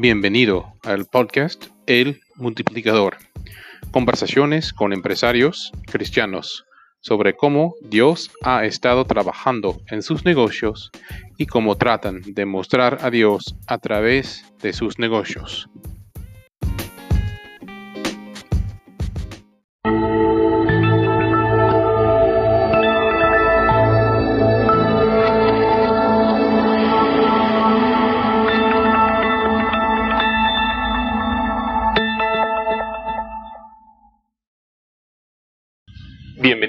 Bienvenido al podcast El Multiplicador. Conversaciones con empresarios cristianos sobre cómo Dios ha estado trabajando en sus negocios y cómo tratan de mostrar a Dios a través de sus negocios.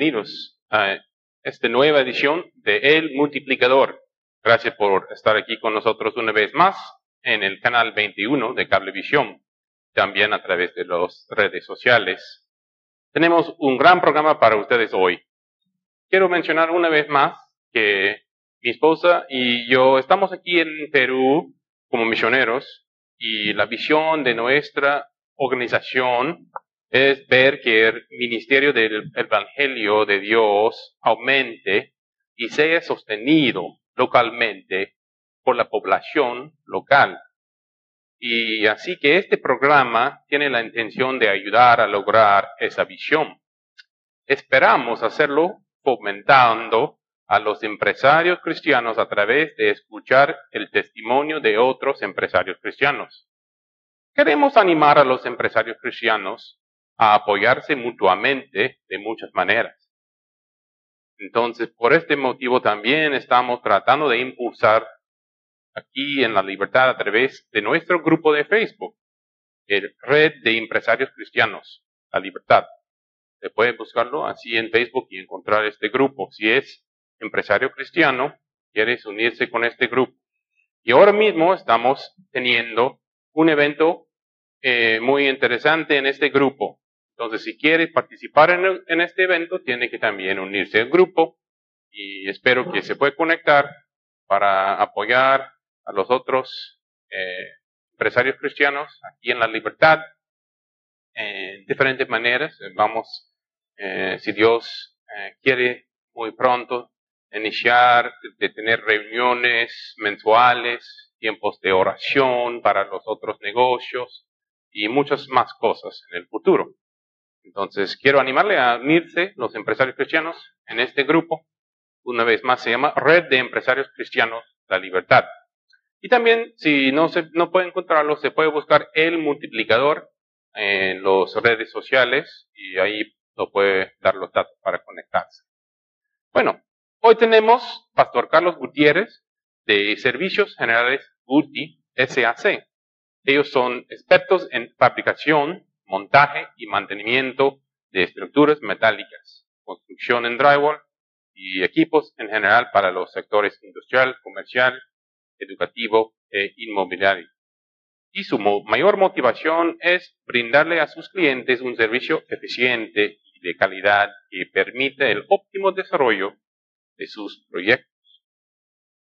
Bienvenidos a esta nueva edición de El Multiplicador. Gracias por estar aquí con nosotros una vez más en el canal 21 de Cablevisión, también a través de las redes sociales. Tenemos un gran programa para ustedes hoy. Quiero mencionar una vez más que mi esposa y yo estamos aquí en Perú como misioneros y la visión de nuestra organización es ver que el ministerio del Evangelio de Dios aumente y sea sostenido localmente por la población local. Y así que este programa tiene la intención de ayudar a lograr esa visión. Esperamos hacerlo fomentando a los empresarios cristianos a través de escuchar el testimonio de otros empresarios cristianos. Queremos animar a los empresarios cristianos a apoyarse mutuamente de muchas maneras. Entonces, por este motivo también estamos tratando de impulsar aquí en la libertad a través de nuestro grupo de Facebook, el Red de Empresarios Cristianos, la libertad. Se puede buscarlo así en Facebook y encontrar este grupo. Si es empresario cristiano, quieres unirse con este grupo. Y ahora mismo estamos teniendo un evento eh, muy interesante en este grupo. Entonces, si quiere participar en, este evento, tiene que también unirse al grupo y espero que se pueda conectar para apoyar a los otros eh, empresarios cristianos aquí en la libertad en diferentes maneras. Vamos, eh, si Dios eh, quiere, muy pronto iniciar de tener reuniones mensuales, tiempos de oración para los otros negocios y muchas más cosas en el futuro. Entonces, quiero animarle a unirse los empresarios cristianos en este grupo. Una vez más, se llama Red de Empresarios Cristianos La Libertad. Y también, si no, se, no puede encontrarlo, se puede buscar el multiplicador en las redes sociales y ahí lo puede dar los datos para conectarse. Bueno, hoy tenemos Pastor Carlos Gutiérrez de Servicios Generales Guti SAC. Ellos son expertos en fabricación montaje y mantenimiento de estructuras metálicas, construcción en drywall y equipos en general para los sectores industrial, comercial, educativo e inmobiliario. Y su mayor motivación es brindarle a sus clientes un servicio eficiente y de calidad que permite el óptimo desarrollo de sus proyectos.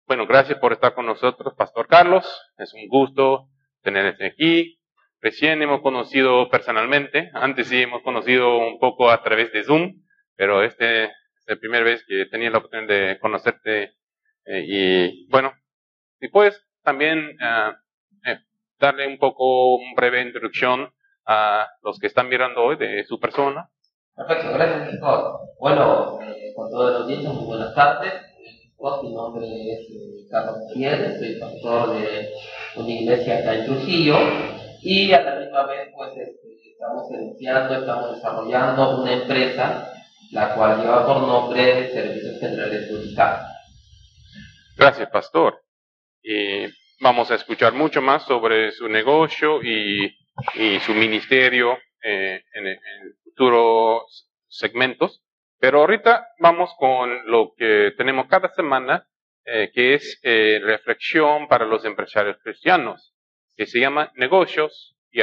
Bueno, gracias por estar con nosotros, Pastor Carlos. Es un gusto tenerte aquí. Recién hemos conocido personalmente, antes sí hemos conocido un poco a través de Zoom, pero este es la primera vez que tenía la oportunidad de conocerte eh, y bueno, si puedes también ah, eh, darle un poco, una breve introducción a los que están mirando hoy de su persona. Perfecto, gracias doctor. Bueno, eh, con toda la audiencia, muy buenas tardes. Mi nombre es Carlos Gutiérrez, soy pastor de una iglesia acá en Trujillo y a la misma vez pues este, estamos iniciando, estamos desarrollando una empresa la cual lleva por nombre Servicios Generales Multicap. Gracias, Pastor. Y vamos a escuchar mucho más sobre su negocio y, y su ministerio eh, en, en, futuros segmentos. Pero ahorita vamos con lo que tenemos cada semana, eh, que es eh, reflexión para los empresarios cristianos que se llama Negocios y.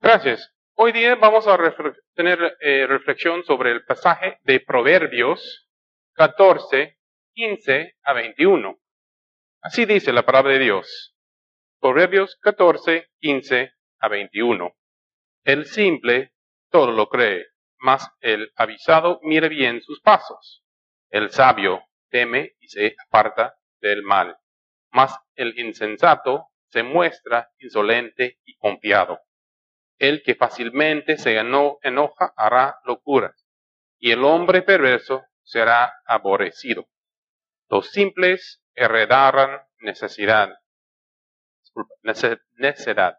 Gracias. Hoy día vamos a tener eh, reflexión sobre el pasaje de Proverbios 14, 15 a 21. Así dice la palabra de Dios. Proverbios 14, 15 a 21. El simple todo lo cree, mas el avisado mire bien sus pasos. El sabio teme y se aparta del mal. Mas el insensato se muestra insolente y confiado. El que fácilmente se enoja hará locuras, y el hombre perverso será aborrecido. Los simples heredarán necesidad, necedad,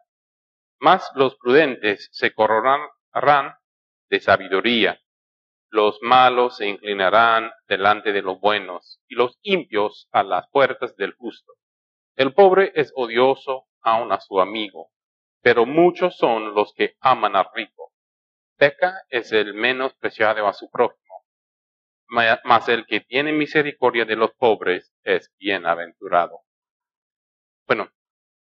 mas los prudentes se coronarán de sabiduría. Los malos se inclinarán delante de los buenos, y los impios a las puertas del justo. El pobre es odioso aun a su amigo, pero muchos son los que aman al rico. Peca es el menos preciado a su prójimo, mas el que tiene misericordia de los pobres es bienaventurado. Bueno,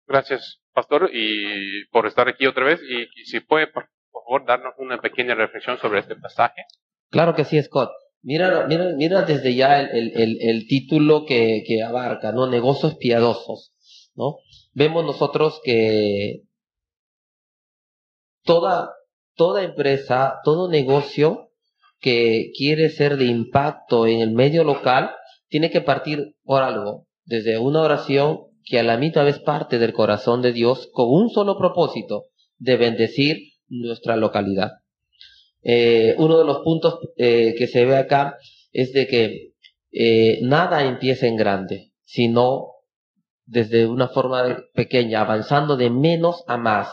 gracias, pastor, y por estar aquí otra vez, y, si puede, por favor, darnos una pequeña reflexión sobre este pasaje. Claro que sí, Scott. Mira, mira, mira desde ya el, el, el, título que, que, abarca, ¿no? Negocios piadosos, ¿no? Vemos nosotros que toda, toda empresa, todo negocio que quiere ser de impacto en el medio local, tiene que partir por algo, desde una oración que a la mitad vez parte del corazón de Dios con un solo propósito, de bendecir nuestra localidad. Eh, uno de los puntos eh, que se ve acá es de que eh, nada empieza en grande, sino desde una forma pequeña, avanzando de menos a más.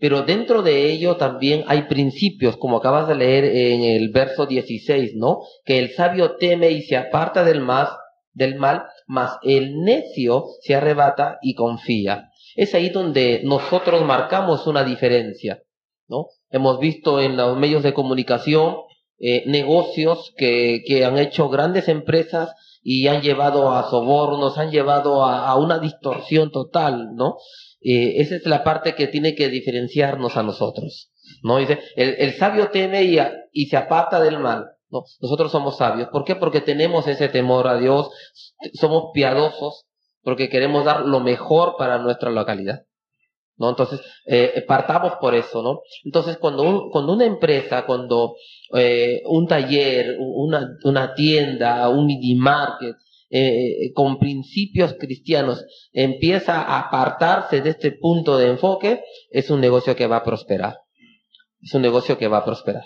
Pero dentro de ello también hay principios, como acabas de leer en el verso 16, ¿no? Que el sabio teme y se aparta del, más, del mal, mas el necio se arrebata y confía. Es ahí donde nosotros marcamos una diferencia, ¿no? Hemos visto en los medios de comunicación eh, negocios que, que, han hecho grandes empresas y han llevado a sobornos, han llevado a, una distorsión total, ¿no? Eh, esa es la parte que tiene que diferenciarnos a nosotros, ¿no? Dice, el, el sabio teme y, y se aparta del mal, ¿no? Nosotros somos sabios. ¿Por qué? Porque tenemos ese temor a Dios, somos piadosos, porque queremos dar lo mejor para nuestra localidad. ¿No? Entonces, eh, partamos por eso, ¿no? Entonces, cuando, cuando una empresa, cuando eh, un taller, una, una tienda, un mini market, eh, con principios cristianos empieza a apartarse de este punto de enfoque, es un negocio que va a prosperar. Es un negocio que va a prosperar.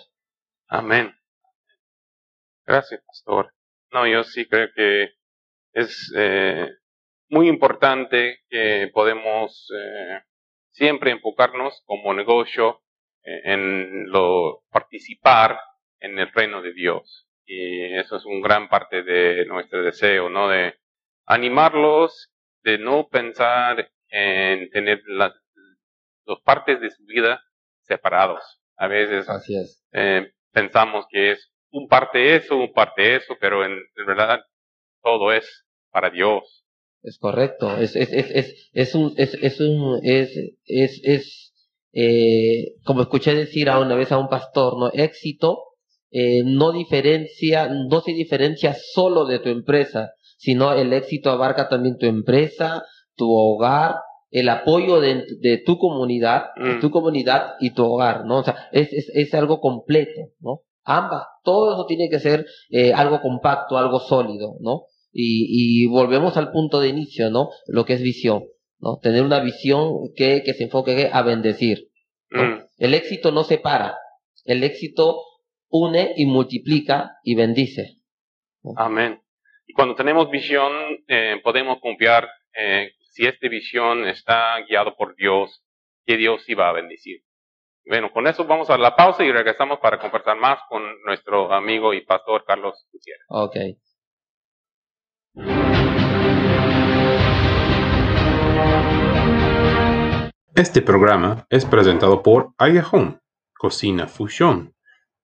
Amén. Gracias, pastor. No, yo sí creo que es muy importante que podemos siempre enfocarnos como negocio eh, en lo participar en el reino de Dios. Y eso es un gran parte de nuestro deseo, ¿no? De animarlos, de no pensar en tener las dos partes de su vida separados. A veces eh, pensamos que es un parte eso, un parte eso, pero en, en verdad todo es para Dios. Es correcto. Es, es, es, es, un, es, es un, es, es, es eh, como escuché decir a una vez a un pastor, ¿no? Éxito eh, no diferencia, no se diferencia solo de tu empresa, sino el éxito abarca también tu empresa, tu hogar, el apoyo de, de tu comunidad, de tu mm. comunidad y tu hogar, ¿no? O sea, es, es, es algo completo, ¿no? Ambas, todo eso tiene que ser eh, algo compacto, algo sólido, ¿no? Y, y, volvemos al punto de inicio, ¿no? Lo que es visión, ¿no? Tener una visión que, que se enfoque a bendecir. Mm. El éxito no separa, el éxito une y multiplica y bendice. Amén. Y cuando tenemos visión, eh, podemos confiar eh, si esta visión está guiado por Dios, que Dios iba a bendecir. Bueno, con eso vamos a la pausa y regresamos para conversar más con nuestro amigo y pastor Carlos Gutiérrez. Okay. Este programa es presentado por Aya Home, Cocina Fusión.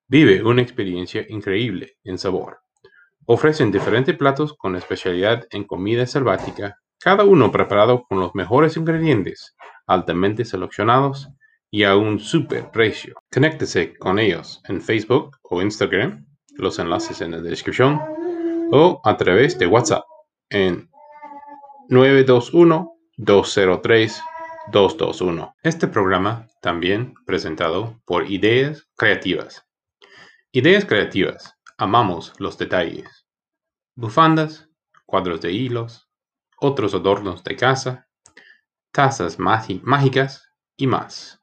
Vive una experiencia increíble en sabor. Ofrecen diferentes platos con especialidad en comida selvática, cada uno preparado con los mejores ingredientes, altamente seleccionados y a un super precio. Conéctese con ellos en Facebook o Instagram, los enlaces en la descripción o a través de WhatsApp en 921-203-221. Este programa también presentado por Ideas Creativas. Ideas Creativas. Amamos los detalles. Bufandas, cuadros de hilos, otros adornos de casa, tazas mágicas y más.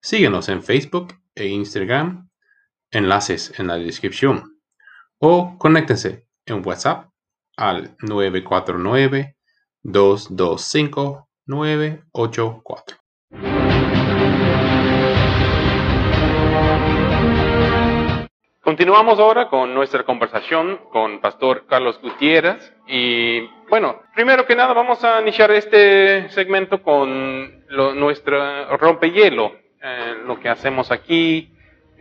Síguenos en Facebook e Instagram, enlaces en la descripción, o conéctense en WhatsApp al 949 225 984. Continuamos ahora con nuestra conversación con Pastor Carlos Gutiérrez y bueno, primero que nada vamos a iniciar este segmento con nuestro rompehielo. Eh, lo que hacemos aquí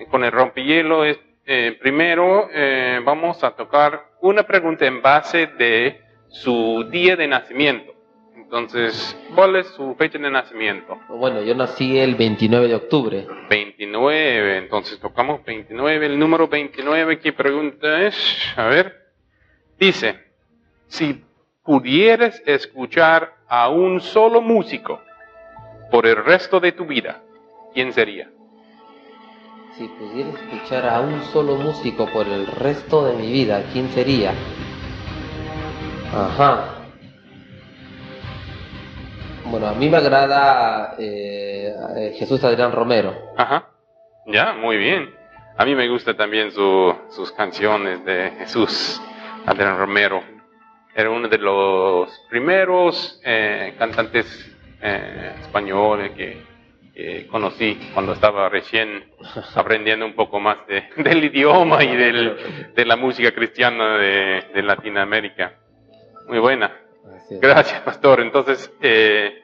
con el rompehielo es eh, primero eh, vamos a tocar una pregunta en base de su día de nacimiento. Entonces, ¿cuál es su fecha de nacimiento? Bueno, yo nací el 29 de octubre. 29, entonces tocamos 29. El número 29, ¿qué pregunta es? A ver. Dice, si pudieras escuchar a un solo músico por el resto de tu vida, ¿quién sería? Si pudiera escuchar a un solo músico por el resto de mi vida, ¿quién sería? Ajá. Bueno, a mí me agrada eh, eh, Jesús Adrián Romero. Ajá. Ya, muy bien. A mí me gusta también sus canciones de Jesús Adrián Romero. Era uno de los primeros eh, cantantes españoles que conocí cuando estaba recién aprendiendo un poco más del idioma y de la música cristiana de, de Latinoamérica. Muy buena. Gracias, pastor. Entonces, eh,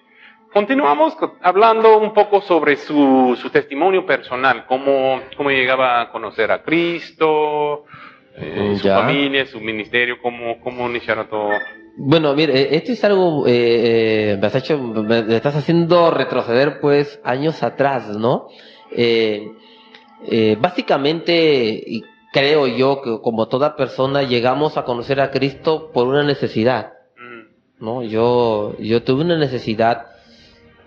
continuamos hablando un poco sobre su, su testimonio personal, cómo, cómo, llegaba a conocer a Cristo, eh, su familia, su ministerio, cómo, cómo iniciaron todo. Bueno, mire, esto es algo, eh, me, has hecho, me estás haciendo retroceder pues años atrás, ¿no? básicamente, creo yo que como toda persona llegamos a conocer a Cristo por una necesidad. ¿no? Yo, yo tuve una necesidad.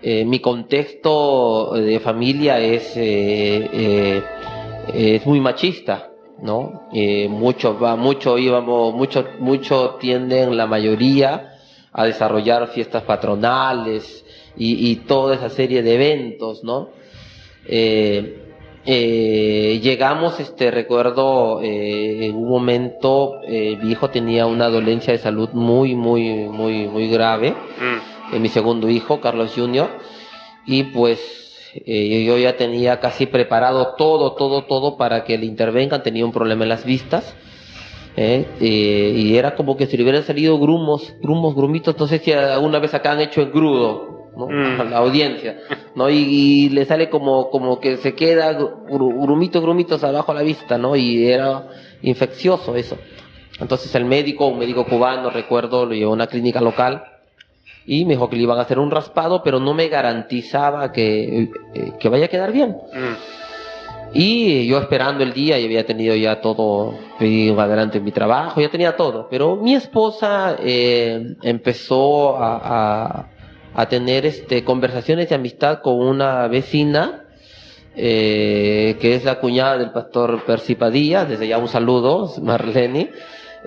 Eh, mi contexto de familia es, eh, eh, es muy machista, ¿no? mucho va, mucho íbamos, mucho, mucho tienden la mayoría a desarrollar fiestas patronales y, y toda esa serie de eventos, ¿no? Eh, llegamos, este, recuerdo, eh, en un momento, eh, mi hijo tenía una dolencia de salud muy, muy, muy, muy grave. Mm. mi segundo hijo, Carlos Jr. Y pues yo ya tenía casi preparado todo, todo, todo para que le intervengan. Tenía un problema en las vistas. y era como que si le hubieran salido grumos, grumos, grumitos. No sé si alguna vez acá han hecho el grudo. ¿no? Mm. la audiencia, ¿no? Y, le sale como, como que se queda grumitos, grumitos abajo a la vista, ¿no? Y era infeccioso eso. Entonces el médico, un médico cubano, recuerdo, lo llevó a una clínica local y me dijo que le iban a hacer un raspado, pero no me garantizaba que, eh, que vaya a quedar bien. Mm. Y yo esperando el día, y había tenido ya todo, adelante en mi trabajo, ya tenía todo. Pero mi esposa eh, empezó a, a tener este, conversaciones de amistad con una vecina eh, que es la cuñada del pastor Percy Padilla, desde ya un saludo, Marlene,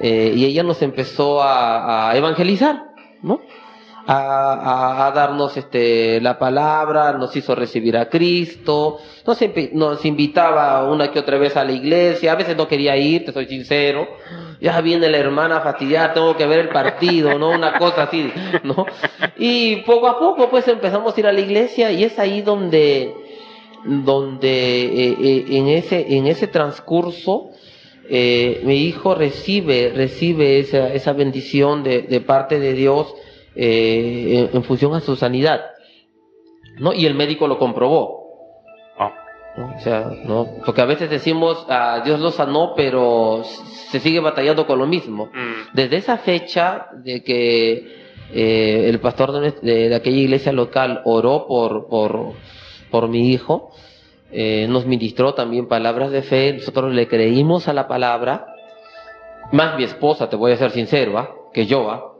eh, y ella nos empezó a, evangelizar, ¿no? A, darnos este, la palabra, nos hizo recibir a Cristo, nos, invitaba una que otra vez a la iglesia, a veces no quería ir, te soy sincero, ya viene la hermana fastidiada, tengo que ver el partido, ¿no? Una cosa así, ¿no? Y poco a poco pues empezamos a ir a la iglesia y es ahí donde, donde eh, eh, en, ese, en ese transcurso eh, mi hijo recibe, recibe esa, esa bendición de parte de Dios en, en función a su sanidad, ¿no? Y el médico lo comprobó. O sea, ¿no? Porque a veces decimos, ah, Dios lo sanó, pero se sigue batallando con lo mismo. Mm. Desde esa fecha de que eh, el pastor de, aquella iglesia local oró por, por, por mi hijo, eh, nos ministró también palabras de fe, nosotros le creímos a la palabra, más mi esposa, te voy a ser sincero, que yo,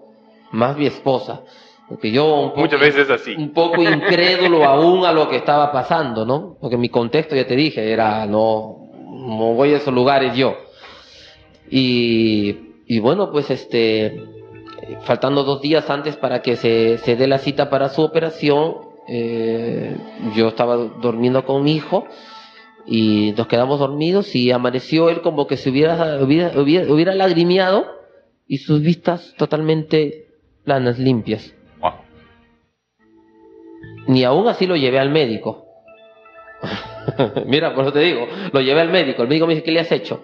más mi esposa. Porque yo un poco, Muchas veces así. Un poco incrédulo aún a lo que estaba pasando, ¿no? Porque mi contexto, ya te dije, era no, no voy a esos lugares yo. Y, y bueno, pues este, faltando dos días antes para que se, se dé la cita para su operación, eh, yo estaba durmiendo con mi hijo y nos quedamos dormidos y amaneció él como que se hubiera, hubiera, hubiera, hubiera lagrimeado y sus vistas totalmente planas, limpias. Wow. Ni aún así lo llevé al médico. Mira, por eso te digo, lo llevé al médico. El médico me dice, ¿qué le has hecho?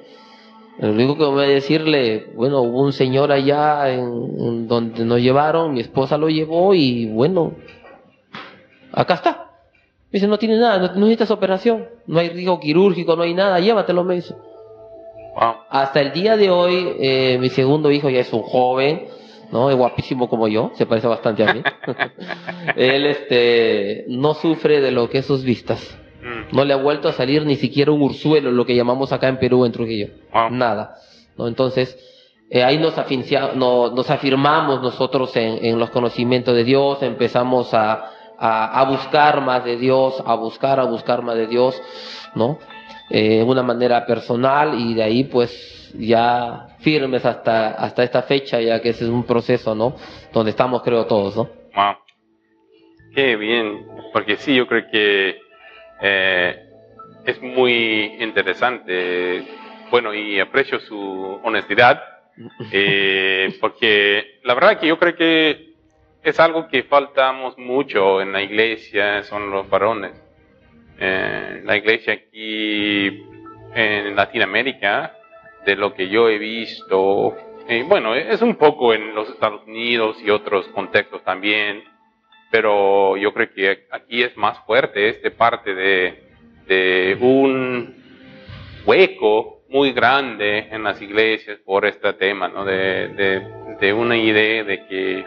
Lo único que voy a decirle, bueno, hubo un señor allá en, en donde nos llevaron, mi esposa lo llevó y bueno, acá está. Me dice, no tiene nada, no, no necesitas operación, no hay riesgo quirúrgico, no hay nada, llévatelo, me dice. Wow. Hasta el día de hoy, eh, mi segundo hijo ya es un joven, ¿no? Es guapísimo como yo, se parece bastante a mí. Él, este, no sufre de lo que es sus vistas. Mm. No le ha vuelto a salir ni siquiera un ursuelo, lo que llamamos acá en Perú, en Trujillo. Wow. Nada. ¿no? Entonces, eh, ahí nos, no- nos afirmamos nosotros en, en los conocimientos de Dios, empezamos a, a, a buscar más de Dios, a buscar, a buscar más de Dios, ¿no? Eh, una manera personal y de ahí pues ya firmes hasta, hasta esta fecha, ya que ese es un proceso, ¿no? Donde estamos creo todos, ¿no? Wow. Qué bien, porque sí, yo creo que eh, es muy interesante. Bueno, y aprecio su honestidad, eh, porque la verdad que yo creo que es algo que faltamos mucho en la iglesia, son los varones. Eh, la iglesia aquí en Latinoamérica, de lo que yo he visto, eh, bueno, es un poco en los Estados Unidos y otros contextos también, pero yo creo que aquí es más fuerte este parte de, de un hueco muy grande en las iglesias por este tema, ¿no? De, de, de una idea de que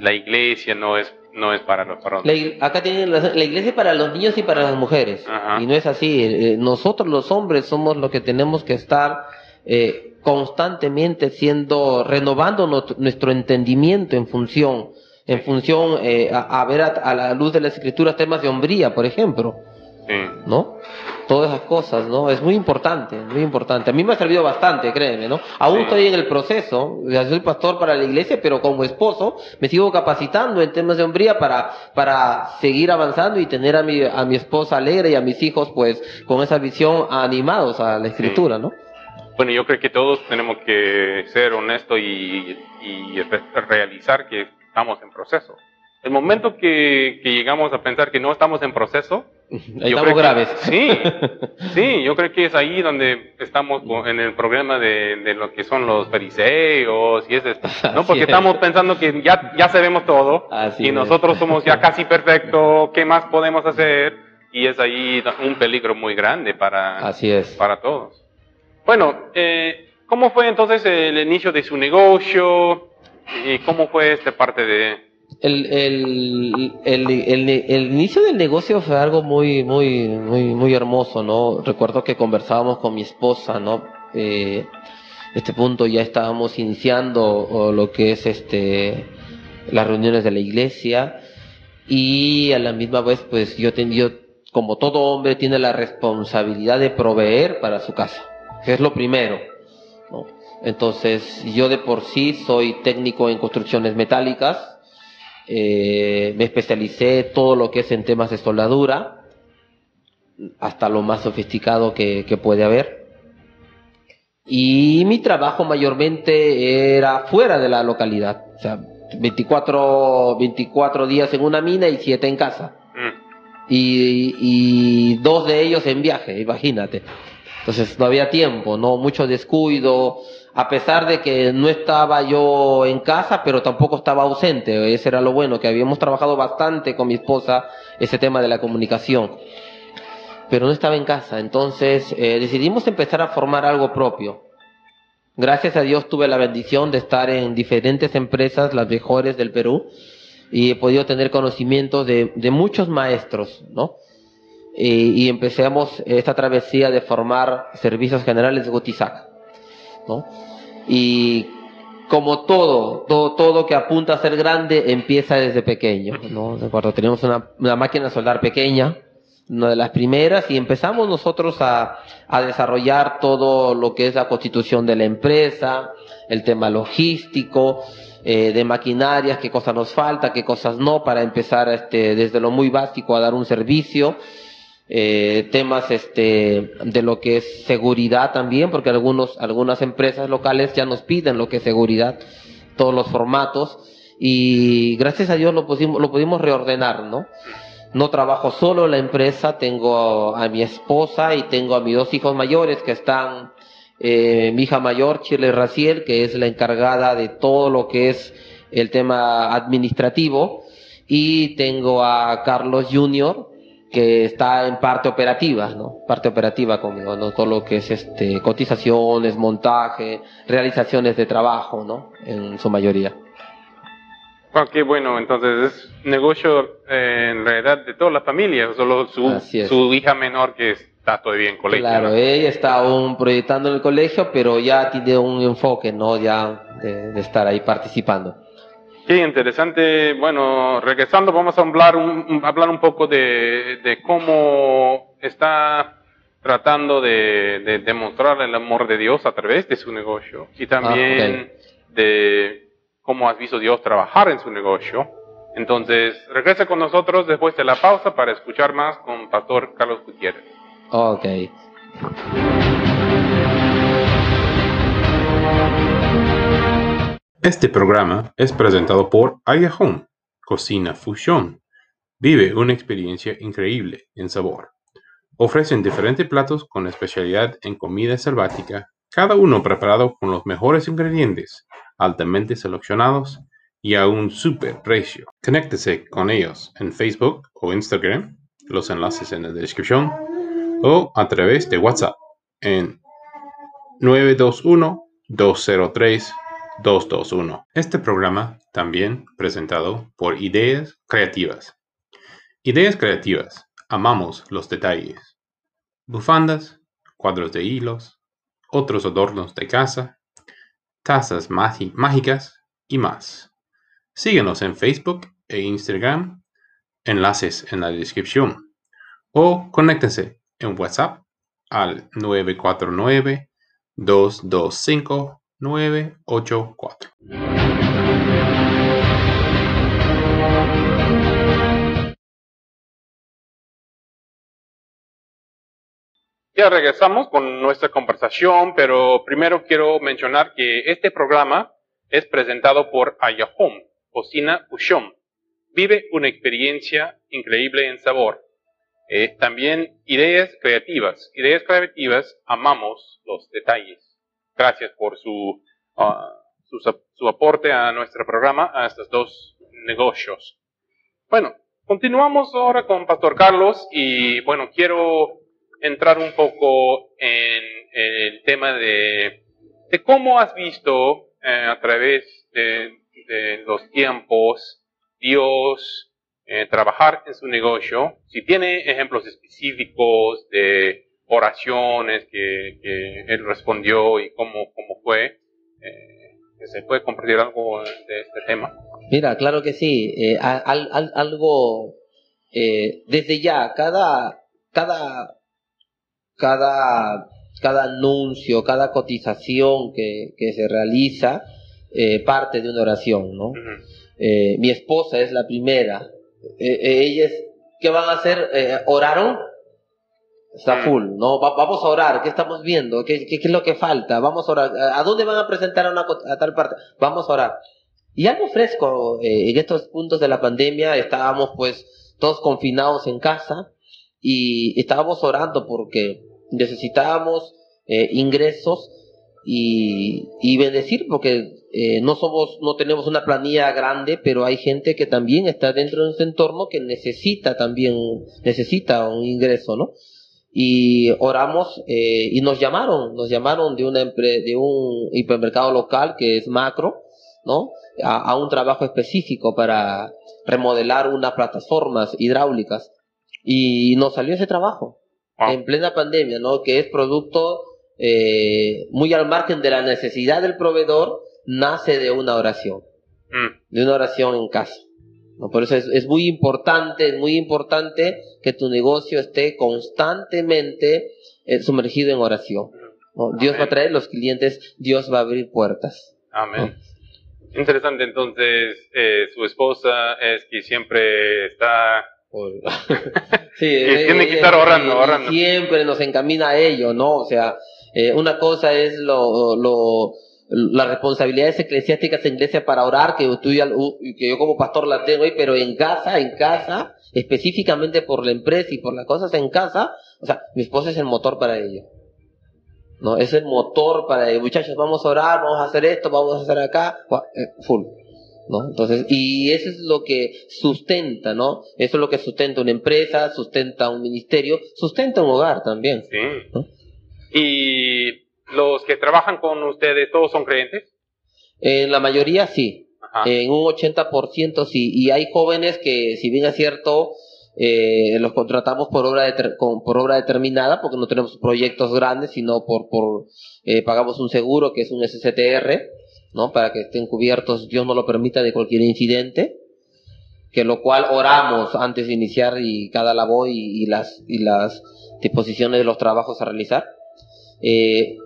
la, iglesia no es, no es para los varones. La acá tienen razón, la iglesia es para los niños y para las mujeres. Ajá. Y no es así. Eh, Nosotros los hombres somos los que tenemos que estar eh, constantemente siendo, renovando nuestro entendimiento en función, en función eh, a, a ver a, a la luz de las escrituras temas de hombría, por ejemplo. Sí. ¿no? Todas esas cosas, ¿no? Es muy importante, muy importante. A mí me ha servido bastante, créeme, ¿no? Aún Sí. estoy en el proceso, ya soy pastor para la iglesia, pero como esposo me sigo capacitando en temas de hombría para, para seguir avanzando y tener a mi, a mi esposa alegre y a mis hijos, pues, con esa visión animados a la escritura, ¿no? Bueno, yo creo que todos tenemos que ser honestos y, y re- realizar que estamos en proceso. El momento que, que llegamos a pensar que no estamos en proceso, Ahí estamos creo que- graves. sí, sí, yo creo que es ahí donde estamos en el problema de, de lo que son los fariseos y ese, ¿no? Porque es. estamos pensando que ya, ya sabemos todo Así y es. nosotros somos ya casi perfectos, ¿qué más podemos hacer? Y es ahí un peligro muy grande para, Así es. para todos. Bueno, eh, ¿cómo fue entonces el inicio de su negocio? ¿Y cómo fue esta parte de...? El, el, el, el, inicio del negocio fue algo muy, muy, muy, muy hermoso, ¿no? Recuerdo que conversábamos con mi esposa, ¿no? Eh, este punto ya estábamos iniciando lo que es este las reuniones de la iglesia y a la misma vez, pues yo, ten- yo como todo hombre tiene la responsabilidad de proveer para su casa, que es lo primero. Entonces, yo de por sí soy técnico en construcciones metálicas, eh, me especialicé todo lo que es en temas de soldadura, hasta lo más sofisticado que, que puede haber. Y mi trabajo mayormente era fuera de la localidad, o sea, 24, 24 días en una mina y 7 en casa. Mm, Y, y dos de ellos en viaje, imagínate. Entonces no había tiempo, no mucho descuido, a pesar de que no estaba yo en casa, pero tampoco estaba ausente. Ese era lo bueno, que habíamos trabajado bastante con mi esposa ese tema de la comunicación. Pero no estaba en casa, entonces eh, decidimos empezar a formar algo propio. Gracias a Dios tuve la bendición de estar en diferentes empresas, las mejores del Perú, y he podido tener conocimientos de, muchos maestros, ¿no? Y, y empezamos esta travesía de formar servicios generales de Gotizac, ¿no? Y como todo, todo, todo que apunta a ser grande empieza desde pequeño, ¿no? De acuerdo, teníamos una, una máquina de soldar pequeña, una de las primeras, y empezamos nosotros a, a desarrollar todo lo que es la constitución de la empresa, el tema logístico, eh, de maquinarias, qué cosas nos falta, qué cosas no, para empezar este, desde lo muy básico a dar un servicio. Eh, temas este, de lo que es seguridad también, porque algunos, algunas empresas locales ya nos piden lo que es seguridad, todos los formatos, y gracias a Dios lo pudimos, lo pudimos reordenar, ¿no? No trabajo solo en la empresa, tengo a mi esposa y tengo a mis dos hijos mayores que están, eh, mi hija mayor, Chile Raciel, que es la encargada de todo lo que es el tema administrativo, y tengo a Carlos Junior, que está en parte operativa, ¿no? Parte operativa conmigo, ¿no? Todo lo que es este, cotizaciones, montaje, realizaciones de trabajo, ¿no? En su mayoría. Qué bueno, entonces es negocio eh, en realidad de toda la familia, solo su, su hija menor que está todavía en colegio. Claro, ella está aún proyectando en el colegio, pero ya tiene un enfoque, ¿no? Ya de estar ahí participando. Qué interesante. Bueno, regresando, vamos a hablar un, hablar un poco de, cómo está tratando de, demostrar el amor de Dios a través de su negocio y también ah, de cómo has visto Dios trabajar en su negocio. Entonces, regresa con nosotros después de la pausa para escuchar más con Pastor Carlos Gutiérrez. Ok. Este programa es presentado por Aya Home, Cocina Fusión. Vive una experiencia increíble en sabor. Ofrecen diferentes platos con especialidad en comida selvática, cada uno preparado con los mejores ingredientes, altamente seleccionados y a un super precio. Conéctese con ellos en Facebook o Instagram, los enlaces en la descripción, o a través de WhatsApp en 921 203 221. Este programa también presentado por Ideas Creativas. Ideas Creativas. Amamos los detalles. Bufandas, cuadros de hilos, otros adornos de casa, tazas mágicas y más. Síguenos en Facebook e Instagram, enlaces en la descripción, o conéctense en WhatsApp al 949 225 984. Ya regresamos con nuestra conversación, pero primero quiero mencionar que este programa es presentado por Ayahom, Cocina Fusión. Vive una experiencia increíble en sabor. Eh, también ideas creativas. Ideas creativas, amamos los detalles. Gracias por su, ah, su, aporte a nuestro programa, a estos dos negocios. Bueno, continuamos ahora con Pastor Carlos y bueno, quiero entrar un poco en, el tema de, de, cómo has visto eh, a través de, los tiempos Dios eh, trabajar en su negocio. Si tiene ejemplos específicos de oraciones que, él respondió y cómo, cómo fue. Eh, ¿Se puede compartir algo de este tema? Mira, claro que sí. Eh, algo, eh, desde ya, cada, cada, cada, cada anuncio, cada cotización que, que se realiza, parte de una oración, ¿no? mi esposa es la primera. ellas, ¿qué van a hacer? ¿Oraron? Está mm. full, ¿no? vamos a orar, ¿qué estamos viendo? ¿Qué, ¿Qué, es lo que falta? Vamos a orar. ¿A dónde van a presentar a, una, a tal parte? Vamos a orar. Y algo fresco, eh, en estos puntos de la pandemia estábamos pues todos confinados en casa y estábamos orando porque necesitábamos eh, ingresos y, y, bendecir porque eh, no somos, no tenemos una planilla grande, pero hay gente que también está dentro de ese entorno que necesita también, necesita un ingreso, ¿no? Y oramos eh, y nos llamaron, nos llamaron de, una de un hipermercado local que es macro, ¿no? A, un trabajo específico para remodelar unas plataformas hidráulicas y nos salió ese trabajo ah. en plena pandemia, ¿no? Que es producto eh, muy al margen de la necesidad del proveedor, nace de una oración, mm. de una oración en casa. Por eso es, muy importante, es muy importante que tu negocio esté constantemente eh, sumergido en oración. Dios va a traer los clientes, Dios va a abrir puertas. Amén. Interesante, entonces eh, su esposa es que siempre está... sí, que eh, tiene que estar ahorrando, ahorrando. Siempre nos encamina a ello, ¿no? O sea, eh, una cosa es lo, lo, las responsabilidades eclesiásticas en iglesia para orar, que, tú y al- u- que yo como pastor la tengo ahí, pero en casa, en casa, específicamente por la empresa y por las cosas en casa, o sea, mi esposa es el motor para ello. ¿no? Es el motor para, eh, muchachos, vamos a orar, vamos a hacer esto, vamos a hacer acá, eh, full. ¿no? Entonces, y eso es lo que sustenta, ¿no? Eso es lo que sustenta una empresa, sustenta un ministerio, sustenta un hogar también. Sí. ¿no? ¿Y los que trabajan con ustedes, todos son creyentes? En la mayoría sí, Ajá. en un 80% sí, y hay jóvenes que, si bien es cierto, eh, los contratamos por obra, deter- con- por obra determinada, porque no tenemos proyectos grandes, sino por, por eh, pagamos un seguro que es un SCTR, ¿no? Para que estén cubiertos, Dios no lo permita, de cualquier incidente, que lo cual oramos antes de iniciar y cada labor y, y las, y las disposiciones de los trabajos a realizar. Eh,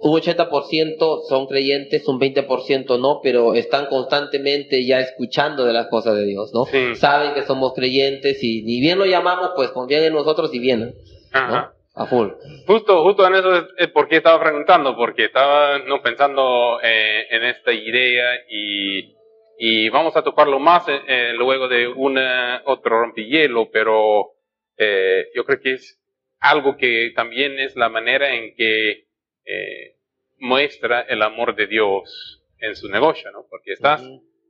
un 80% son creyentes, un 20% no, pero están constantemente ya escuchando de las cosas de Dios, ¿no? Sí. Saben que somos creyentes y ni bien lo llamamos, pues confían en nosotros y vienen, Ajá. ¿no? A full. Justo, justo en eso es, es por qué estaba preguntando, porque estaba no pensando eh, en esta idea y, y vamos a tocarlo más eh, eh, luego de una otro rompihielo, pero eh, yo creo que es algo que también es la manera en que eh, muestra el amor de Dios en su negocio, ¿no? Porque estás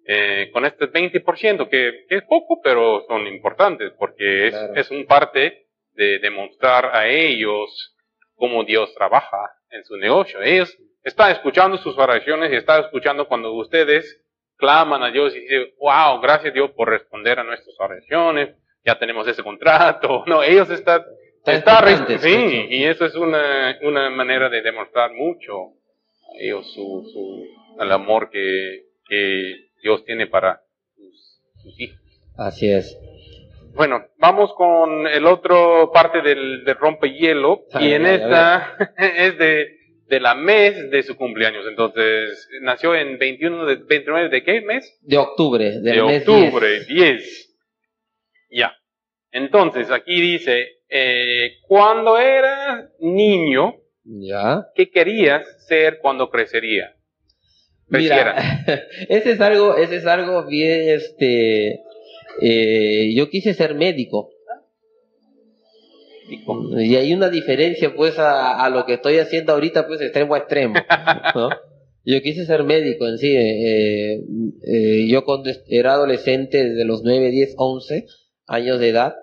eh, con este 20%, que, que es poco, pero son importantes, porque es, Claro. es un parte de demostrar a ellos cómo Dios trabaja en su negocio. Ellos están escuchando sus oraciones y están escuchando cuando ustedes claman a Dios y dicen, wow, gracias Dios por responder a nuestras oraciones, ya tenemos ese contrato. No, ellos están, Expectantes, sí, y eso es una, una manera de demostrar mucho a ellos su, su, el amor que, que Dios tiene para sus, sus hijos. Así es. Bueno, vamos con el otro parte del, del rompehielo y en esta es de, de la mes de su cumpleaños. Entonces, nació en 21 de, 29 de qué mes? De octubre, del de mes octubre, 10. 10. Ya. Entonces, aquí dice, eh, cuando eras niño, Ya. ¿qué querías ser cuando crecería? Mira, Creciera. ese es algo, ese es algo bien, este, eh, yo quise ser médico. Y hay una diferencia, pues, a, a lo que estoy haciendo ahorita, pues, extremo a extremo, ¿no? Yo quise ser médico en sí. eh, eh, yo cuando era adolescente, desde los 9, 10, 11 años de edad,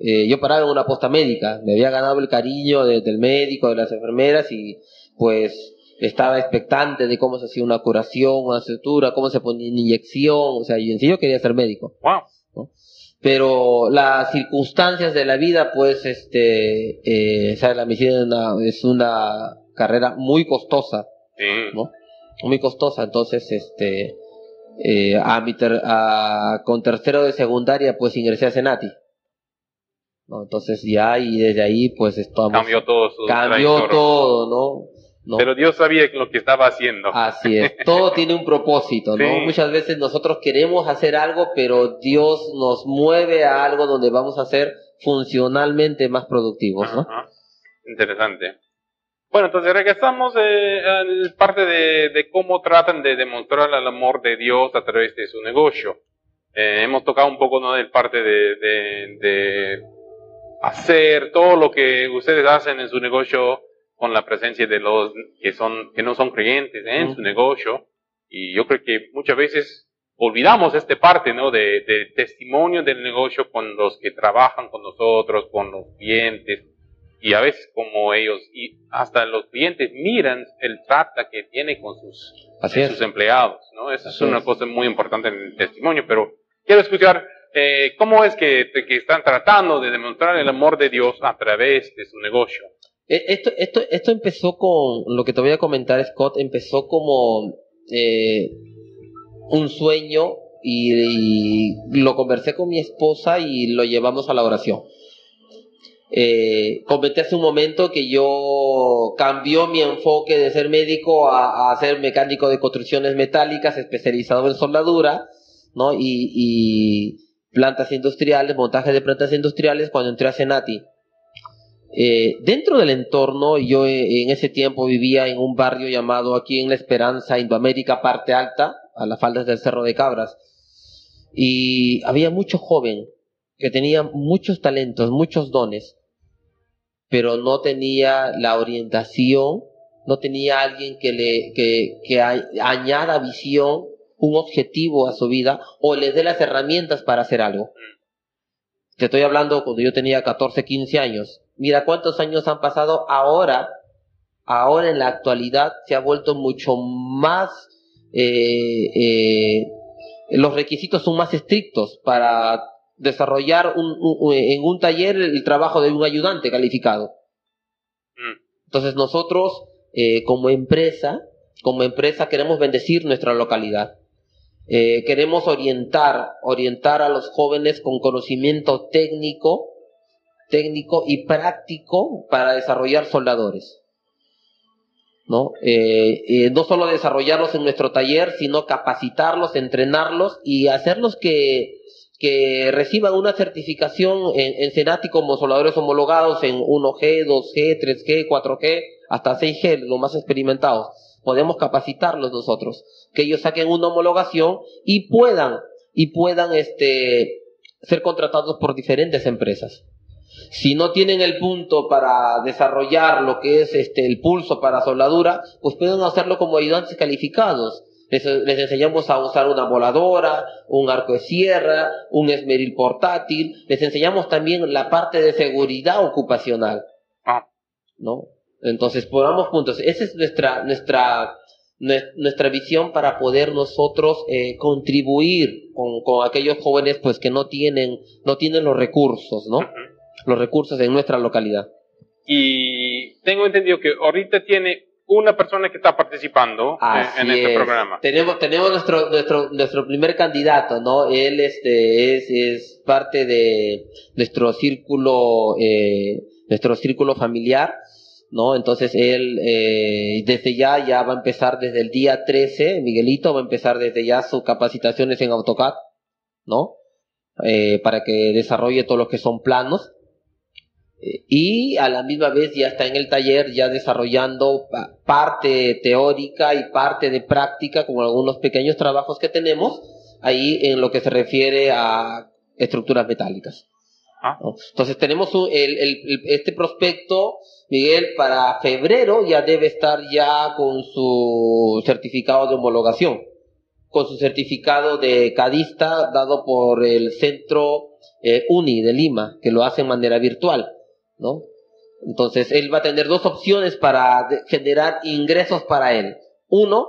eh, yo paraba en una posta médica. Me había ganado el cariño de- del médico, de las enfermeras y pues estaba expectante de cómo se hacía una curación, una sutura, cómo se ponía una inyección. O sea, yo en sí yo quería ser médico Wow. pero las circunstancias de la vida, pues, este, eh, sea, la medicina es una, es una carrera muy costosa, Sí. ¿no? Muy costosa, entonces, este, eh, a mi ter- a- con tercero de secundaria, pues, ingresé a Senati, ¿no? Entonces ya, y desde ahí, pues, estamos, Cambió todo su cambió todo, ¿no? ¿no? Pero Dios sabía lo que estaba haciendo. Así es, todo tiene un propósito, ¿no? Sí. Muchas veces nosotros queremos hacer algo, pero Dios nos mueve a algo donde vamos a ser funcionalmente más productivos, ¿no? Interesante. Bueno, entonces regresamos eh, a la parte de, de cómo tratan de demostrar el amor de Dios a través de su negocio. Eh, hemos tocado un poco ¿no? de parte de, de, de hacer todo lo que ustedes hacen en su negocio con la presencia de los que son que no son creyentes en Ujú. su negocio. Y yo creo que muchas veces olvidamos esta parte no de, de testimonio del negocio con los que trabajan con nosotros con los clientes. Y a veces como ellos y hasta los clientes miran el trata que tiene con sus sus empleados, ¿no? Eso es una cosa muy importante en el testimonio, pero quiero escuchar eh, cómo es que, que están tratando de demostrar el amor de Dios a través de su negocio. Eh, Esto, esto, esto empezó con, lo que te voy a comentar, Scott, empezó como eh, un sueño y, y lo conversé con mi esposa y lo llevamos a la oración. eh, comenté hace un momento que yo cambió mi enfoque de ser médico a, a ser mecánico de construcciones metálicas especializado en soldadura, ¿no? Y, y plantas industriales, montaje de plantas industriales cuando entré a Senati. Eh, dentro del entorno, yo eh, en ese tiempo vivía en un barrio llamado aquí en La Esperanza, Indoamérica, parte alta, a las faldas del Cerro de Cabras. Y había mucho joven que tenía muchos talentos, muchos dones, pero no tenía la orientación, no tenía alguien que le que, añada visión, un objetivo a su vida o le dé las herramientas para hacer algo. Te estoy hablando cuando yo tenía 14, 15 años. Mira cuántos años han pasado ahora. Ahora en la actualidad se ha vuelto mucho más... Eh, eh, los requisitos son más estrictos para desarrollar en un taller el trabajo de un ayudante calificado. Mm. Entonces nosotros eh, como empresa, como empresa queremos bendecir nuestra localidad. Eh, queremos orientar, orientar a los jóvenes con conocimiento técnico, técnico y práctico para desarrollar soldadores. ¿No? Eh, eh, no solo desarrollarlos en nuestro taller, sino capacitarlos, entrenarlos y hacerlos que, que reciban una certificación en, en Senati como soldadores homologados en 1G, 2G, 3G, 4G, hasta 6G, los más experimentados podemos capacitarlos nosotros, que ellos saquen una homologación y puedan, y puedan este, ser contratados por diferentes empresas. Si no tienen el punto para desarrollar lo que es este, el pulso para soldadura, pues pueden hacerlo como ayudantes calificados. Les, les, enseñamos a usar una voladora, un arco de sierra, un esmeril portátil. Les enseñamos también la parte de seguridad ocupacional. Ah. ¿No? Entonces, por ambos puntos, esa es nuestra, nuestra, nuestra visión para poder nosotros eh, contribuir con, con, aquellos jóvenes pues que no tienen, no tienen los recursos, ¿no? Los recursos en nuestra localidad. Y tengo entendido que ahorita tiene una persona que está participando en, este programa. Tenemos, tenemos nuestro, nuestro, nuestro primer candidato, ¿no? Él este, es, es parte de nuestro círculo, eh, nuestro círculo familiar. ¿No? Entonces él eh, desde ya ya va a empezar desde el día 13, Miguelito va a empezar desde ya sus capacitaciones en AutoCAD, ¿no? Eh, para que desarrolle todo lo que son planos. Eh, y a la misma vez ya está en el taller ya desarrollando parte teórica y parte de práctica con algunos pequeños trabajos que tenemos ahí en lo que se refiere a estructuras metálicas. Entonces tenemos el, el, este prospecto Miguel, para febrero ya debe estar ya con su certificado de homologación, con su certificado de cadista dado por el centro eh, UNI de Lima, que lo hace en manera virtual, ¿no? Entonces, él va a tener dos opciones para generar ingresos para él. Uno,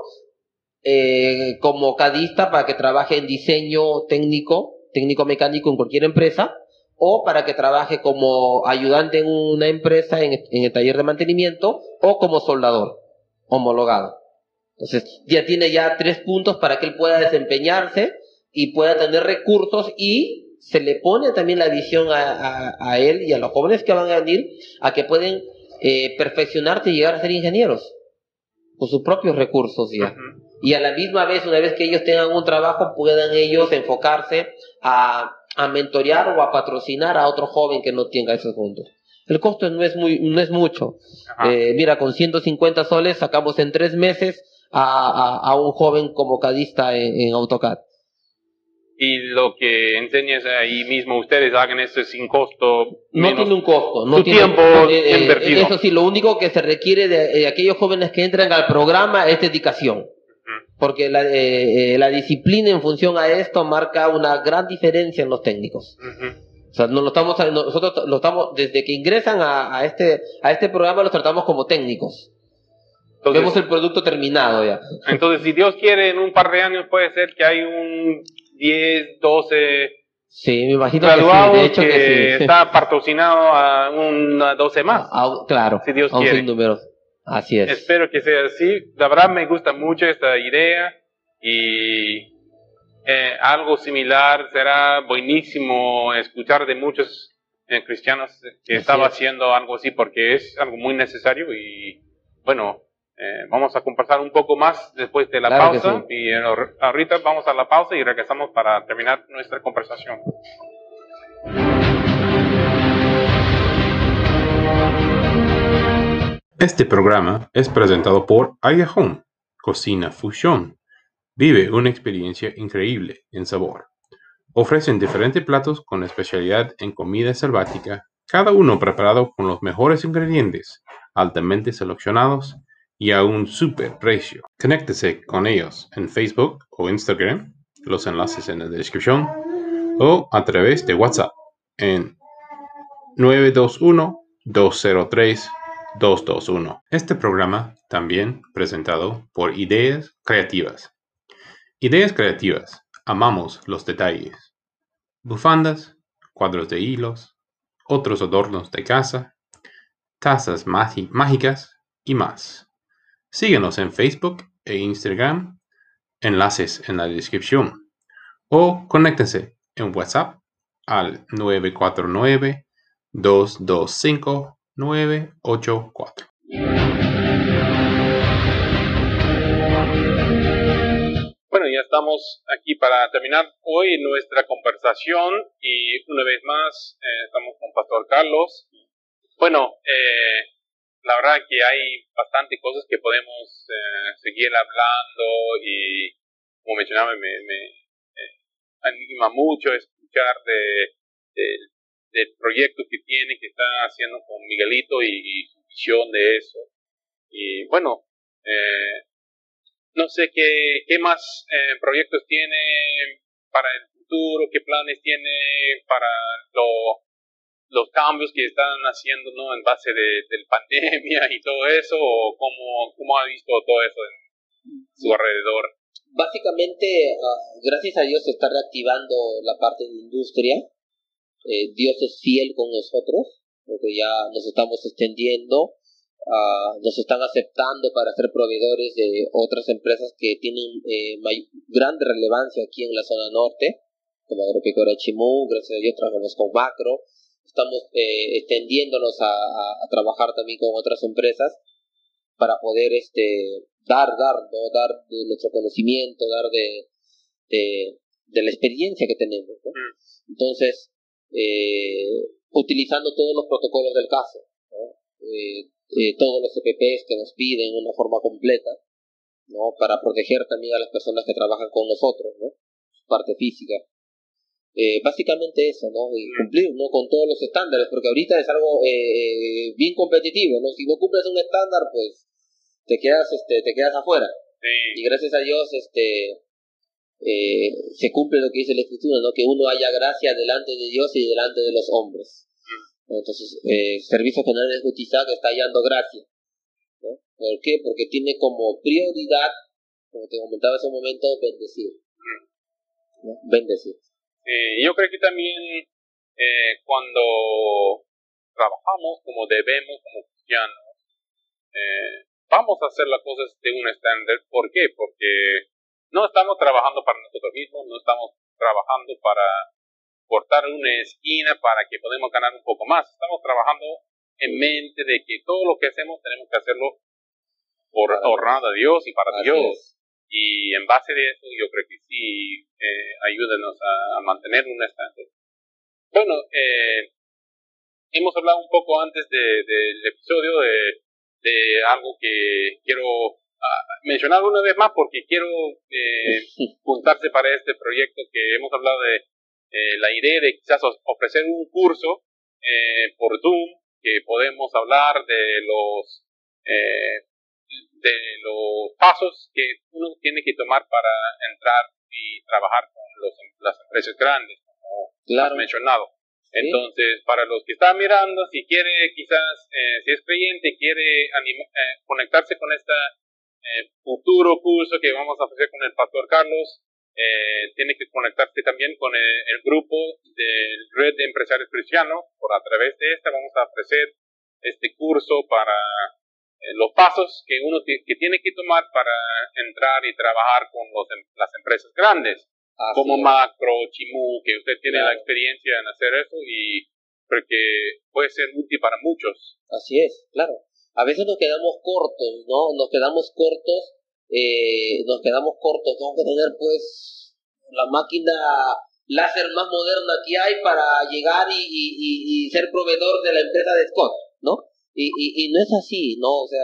eh, como cadista para que trabaje en diseño técnico, técnico mecánico en cualquier empresa, o para que trabaje como ayudante en una empresa en, el taller de mantenimiento o como soldador homologado. Entonces ya tiene ya tres puntos para que él pueda desempeñarse y pueda tener recursos y se le pone también la visión a, él y a los jóvenes que van a venir a que pueden eh, perfeccionarse y llegar a ser ingenieros con sus propios recursos ya. Y a la misma vez, una vez que ellos tengan un trabajo, puedan ellos enfocarse a a mentorear o a patrocinar a otro joven que no tenga esos fondos. El costo no es, muy, no es mucho. Eh, mira, con 150 soles sacamos en tres meses a, a, un joven como cadista en, AutoCAD. Y lo que enseñas ahí mismo, ustedes hagan esto sin costo. No tiene un costo. No tiene, tiempo eh, eh, invertido. Eso sí, lo único que se requiere de aquellos jóvenes que entran al programa es dedicación porque la, eh, eh, la, disciplina en función a esto marca una gran diferencia en los técnicos. O sea, no lo estamos, nosotros lo estamos, desde que ingresan a, a, este, a este programa los tratamos como técnicos. Vemos el producto terminado ya. Entonces, si Dios quiere, en un par de años puede ser que hay un 10, 12 Sí, me imagino que sí, de hecho que, sí. está patrocinado a un 12 más. claro, si Dios quiere. Así es. Espero que sea así. La verdad me gusta mucho esta idea y eh, algo similar será buenísimo escuchar de muchos eh, cristianos que estaba haciendo algo así porque es algo muy necesario y bueno, eh, vamos a conversar un poco más después de la pausa y ahorita vamos a la pausa y regresamos para terminar nuestra conversación. Este programa es presentado por Aya Home, Cocina Fusión. Vive una experiencia increíble en sabor. Ofrecen diferentes platos con especialidad en comida selvática, cada uno preparado con los mejores ingredientes, altamente seleccionados y a un super precio. Conéctese con ellos en Facebook o Instagram, los enlaces en la descripción, o a través de WhatsApp en 921 203 221. Este programa también presentado por Ideas Creativas. Ideas Creativas. Amamos los detalles. Bufandas, cuadros de hilos, otros adornos de casa, tazas mágicas y más. Síguenos en Facebook e Instagram, enlaces en la descripción, o conéctense en WhatsApp al 949 225 984. Bueno, ya estamos aquí para terminar hoy nuestra conversación y una vez más eh, estamos con Pastor Carlos. Bueno, eh, la verdad que hay bastante cosas que podemos eh, seguir hablando y como mencionaba me, anima mucho escuchar de, del proyecto que tiene, que está haciendo con Miguelito y, su visión de eso. Y bueno, eh, no sé qué, qué más eh, proyectos tiene para el futuro, qué planes tiene para los cambios que están haciendo ¿no? en base de, la pandemia y todo eso, o cómo, cómo ha visto todo eso en su alrededor. Básicamente, ah, gracias a Dios se está reactivando la parte de industria eh, Dios es fiel con nosotros, porque ya nos estamos extendiendo, uh, nos están aceptando para ser proveedores de otras empresas que tienen eh, grande relevancia aquí en la zona norte, como Agropecuaria Chimú, gracias a Dios trabajamos con Macro, estamos eh, extendiéndonos a, a, trabajar también con otras empresas para poder este dar, dar, ¿no? dar de nuestro conocimiento, dar de, de, de la experiencia que tenemos. ¿no? Mm. Entonces, eh, utilizando todos los protocolos del caso, eh, eh, todos los EPPs que nos piden una forma completa, ¿no? para proteger también a las personas que trabajan con nosotros, ¿no? parte física. básicamente eso, ¿no? Y cumplir ¿no? con todos los estándares, porque ahorita es algo bien competitivo, ¿no? Si no cumples un estándar, pues te quedas, este, te quedas afuera. Y gracias a Dios, este, eh, se cumple lo que dice la escritura, ¿no? que uno haya gracia delante de Dios y delante de los hombres. Entonces, eh, Servicio General de Justicia está hallando gracia. ¿Por qué? Porque tiene como prioridad, como te comentaba hace un momento, bendecir. Bendecir. Eh, yo creo que también eh, cuando trabajamos como debemos, como cristianos, eh, vamos a hacer las cosas de un estándar. ¿Por qué? Porque no estamos trabajando para nosotros mismos, no estamos trabajando para cortar una esquina para que podamos ganar un poco más. Estamos trabajando en mente de que todo lo que hacemos tenemos que hacerlo por honrando a Dios y para Dios. Y en base de eso yo creo que sí, eh, ayúdenos a, mantener un estándar. Bueno, eh, hemos hablado un poco antes del episodio de, de algo que quiero mencionar una vez más porque quiero eh, juntarse para este proyecto que hemos hablado de eh, la idea de quizás ofrecer un curso eh, por Zoom que podemos hablar de los eh, de los pasos que uno tiene que tomar para entrar y trabajar con los, las empresas grandes como claro. mencionado entonces, para los que están mirando, si quiere quizás, eh, si es creyente, quiere conectarse con esta eh, futuro curso que vamos a hacer con el Pastor Carlos, eh, tiene que conectarse también con el, grupo de Red de Empresarios Cristianos. Por a través de esta vamos a ofrecer este curso para eh, los pasos que uno que tiene que tomar para entrar y trabajar con los, em, las empresas grandes, como Macro, Chimu, que usted tiene la experiencia en hacer eso y porque puede ser útil para muchos. Así es, claro. A veces nos quedamos cortos, ¿no? Nos quedamos cortos, eh, nos quedamos cortos, tengo que tener pues la máquina láser más moderna que hay para llegar y, ser proveedor de la empresa de Scott, ¿no? Y, no es así, ¿no? O sea,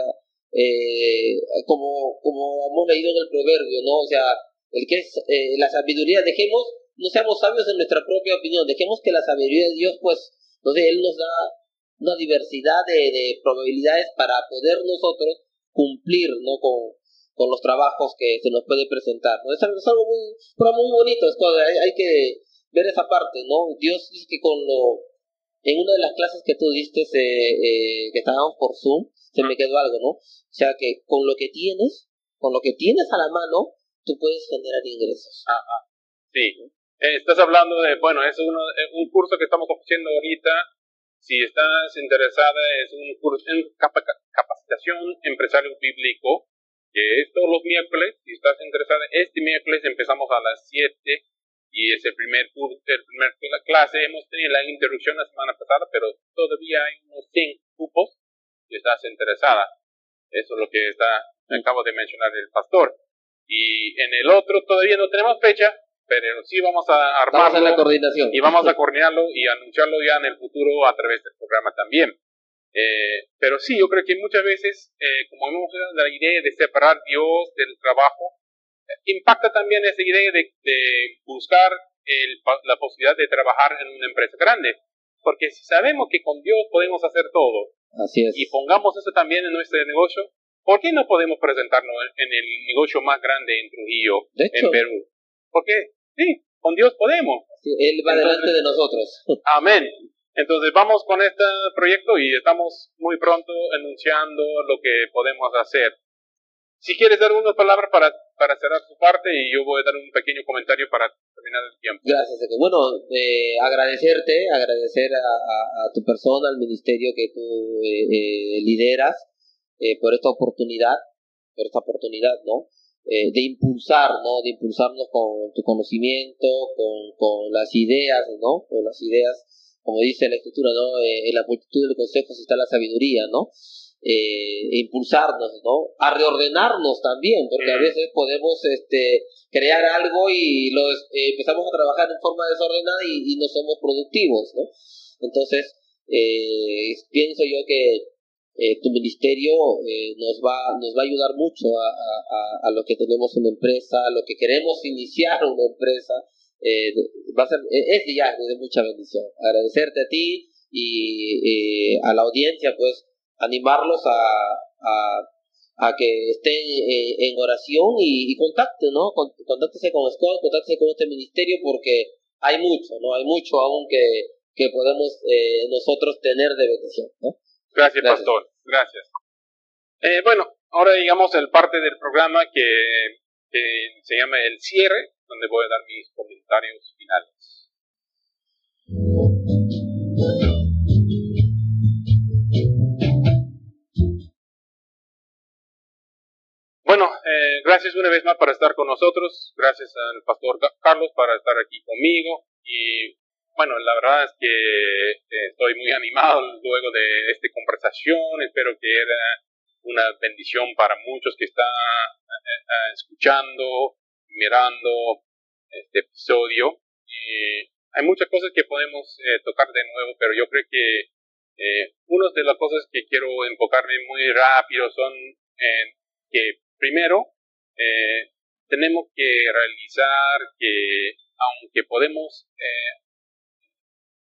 eh, como, como hemos leído en el proverbio, ¿no? O sea, el que es eh, la sabiduría, dejemos, no seamos sabios en nuestra propia opinión, dejemos que la sabiduría de Dios, pues, entonces Él nos da una diversidad de, de probabilidades para poder nosotros cumplir, ¿no? Con, con los trabajos que se nos puede presentar, ¿no? Es, algo muy, muy bonito, esto, hay, hay que ver esa parte, ¿no? Dios dice que con lo en una de las clases que tú diste, eh, eh, que estábamos por Zoom, se me quedó algo, ¿no? O sea que con lo que tienes, con lo que tienes a la mano, tú puedes generar ingresos. Ajá. Sí. Estás hablando de, bueno, es uno, un curso que estamos ofreciendo ahorita. Si estás interesada, es un curso en capacitación empresario bíblico, que es todos los miércoles. Si estás interesada, este miércoles empezamos a las 7 y ese primer curso, el primer clase hemos tenido la interrupción la semana pasada, pero todavía hay unos 100 cupos si estás interesada. Eso es lo que está, acabo de mencionar el pastor. Y en el otro todavía no tenemos fecha, pero sí vamos a armarlo. la coordinación. Y vamos a coordinarlo y anunciarlo ya en el futuro a través del programa también. Eh, pero sí, yo creo que muchas veces, eh, como hemos la idea de separar Dios del trabajo, impacta también esa idea de, buscar la posibilidad de trabajar en una empresa grande. Porque si sabemos que con Dios podemos hacer todo, Así es. y pongamos eso también en nuestro negocio, ¿por qué no podemos presentarnos en el negocio más grande en Trujillo, en Perú? Porque sí, con Dios podemos. él va delante de nosotros. Amén. Entonces vamos con este proyecto y estamos muy pronto anunciando lo que podemos hacer. Si quieres dar unas palabras para, para cerrar su parte y yo voy a dar un pequeño comentario para terminar el tiempo. Gracias. Bueno, eh, agradecerte, agradecer a, tu persona, al ministerio que tú eh, eh, lideras por esta oportunidad, por esta oportunidad, ¿no? De impulsar, ¿no? De impulsarnos con tu conocimiento, con, con las ideas, ¿no? Con las ideas, como dice la escritura, ¿no? en la multitud de consejos está la sabiduría, ¿no? eh, impulsarnos, ¿no? A reordenarnos también, porque a veces podemos este, crear algo y lo, eh, empezamos a trabajar en forma desordenada y, no somos productivos, ¿no? Entonces, eh, pienso yo que eh, tu ministerio nos, va, nos va a ayudar mucho a, a, a, lo que tenemos en la empresa, a lo que queremos iniciar una empresa. va a ser, es ya de mucha bendición. Agradecerte a ti y a la audiencia, pues, animarlos a, a, a que estén eh, en oración y, y contacten, ¿no? Contáctese con Scott, contáctese con este ministerio porque hay mucho, ¿no? Hay mucho aún que, que podemos eh, nosotros tener de bendición, ¿no? Gracias, Pastor. Gracias. Eh, bueno, ahora digamos el parte del programa que, que se llama el cierre, donde voy a dar mis comentarios finales. Bueno, eh, gracias una vez más por estar con nosotros. Gracias al pastor Carlos para estar aquí conmigo. Y bueno, la verdad es que eh, estoy muy animado luego de esta conversación. Espero que era una bendición para muchos que están eh, escuchando, mirando este episodio. Y hay muchas cosas que podemos tocar de nuevo, pero yo creo que una de las cosas que quiero enfocarme muy rápido son que Primero, eh, tenemos que realizar que, aunque podemos eh,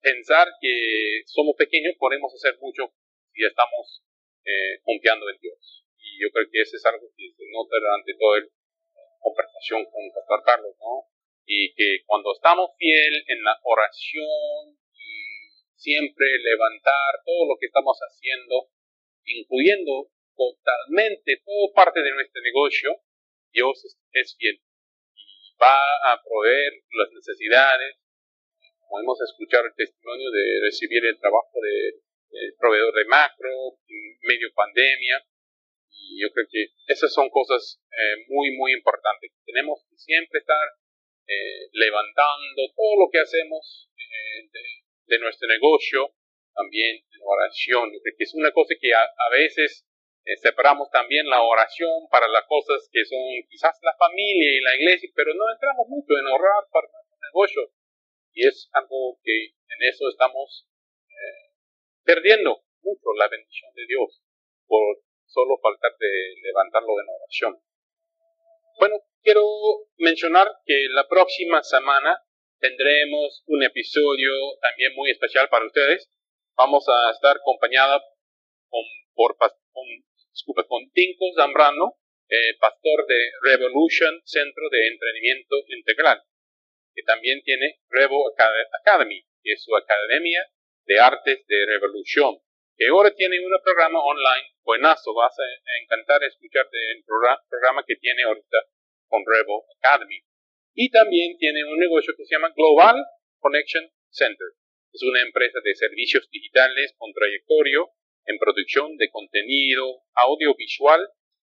pensar que somos pequeños, podemos hacer mucho si estamos eh, confiando en Dios. Y yo creo que ese es algo que se nota durante toda la conversación con Pastor Carlos, ¿no? Y que cuando estamos fiel en la oración y siempre levantar todo lo que estamos haciendo, incluyendo totalmente todo parte de nuestro negocio, Dios es, fiel y va a proveer las necesidades. Como hemos escuchado el testimonio de recibir el trabajo de, proveedor de macro, medio pandemia, y yo creo que esas son cosas eh, muy, muy importantes. Tenemos que siempre estar eh, levantando todo lo que hacemos eh, de, nuestro negocio también en oración, que es una cosa que a, veces eh, separamos también la oración para las cosas que son quizás la familia y la iglesia, pero no entramos mucho en orar para nuestro negocio. Y es algo que en eso estamos eh, perdiendo mucho la bendición de Dios por solo faltar de levantarlo en oración. Bueno, quiero mencionar que la próxima semana tendremos un episodio también muy especial para ustedes. Vamos a estar acompañada con, por, con, con Tinko Zambrano, eh, pastor de Revolution Centro de Entrenamiento Integral, que también tiene Revo Academy, que es su academia de artes de revolución, que ahora tiene un programa online buenazo, vas a encantar escuchar el programa que tiene ahorita con Revo Academy. Y también tiene un negocio que se llama Global Connection Center. Es una empresa de servicios digitales con trayectoria en producción de contenido audiovisual,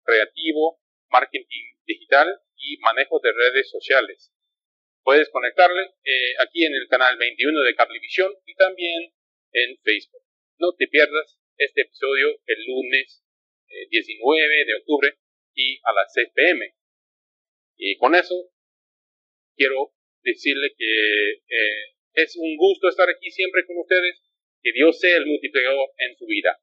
creativo, marketing digital y manejo de redes sociales. Puedes conectarle eh, aquí en el canal 21 de Cablevisión y también en Facebook. No te pierdas este episodio el lunes 19 eh, de octubre y a las 6 pm. Y con eso quiero decirle que eh, es un gusto estar aquí siempre con ustedes. Que Dios sea el multiplicador en su vida.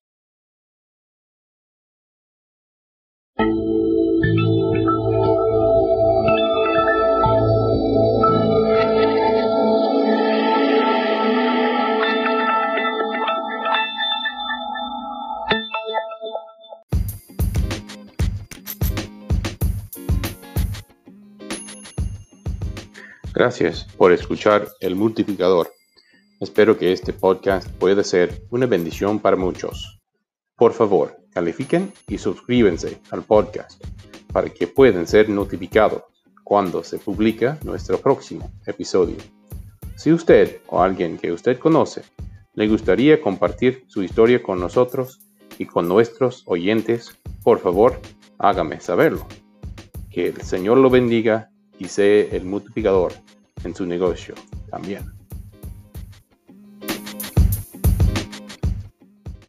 Gracias por escuchar El Multiplicador. Espero que este podcast pueda ser una bendición para muchos. Por favor, califiquen y suscríbanse al podcast para que puedan ser notificados cuando se publica nuestro próximo episodio. Si usted o alguien que usted conoce le gustaría compartir su historia con nosotros y con nuestros oyentes, por favor, hágame saberlo. Que el Señor lo bendiga y sea el multiplicador en su negocio también.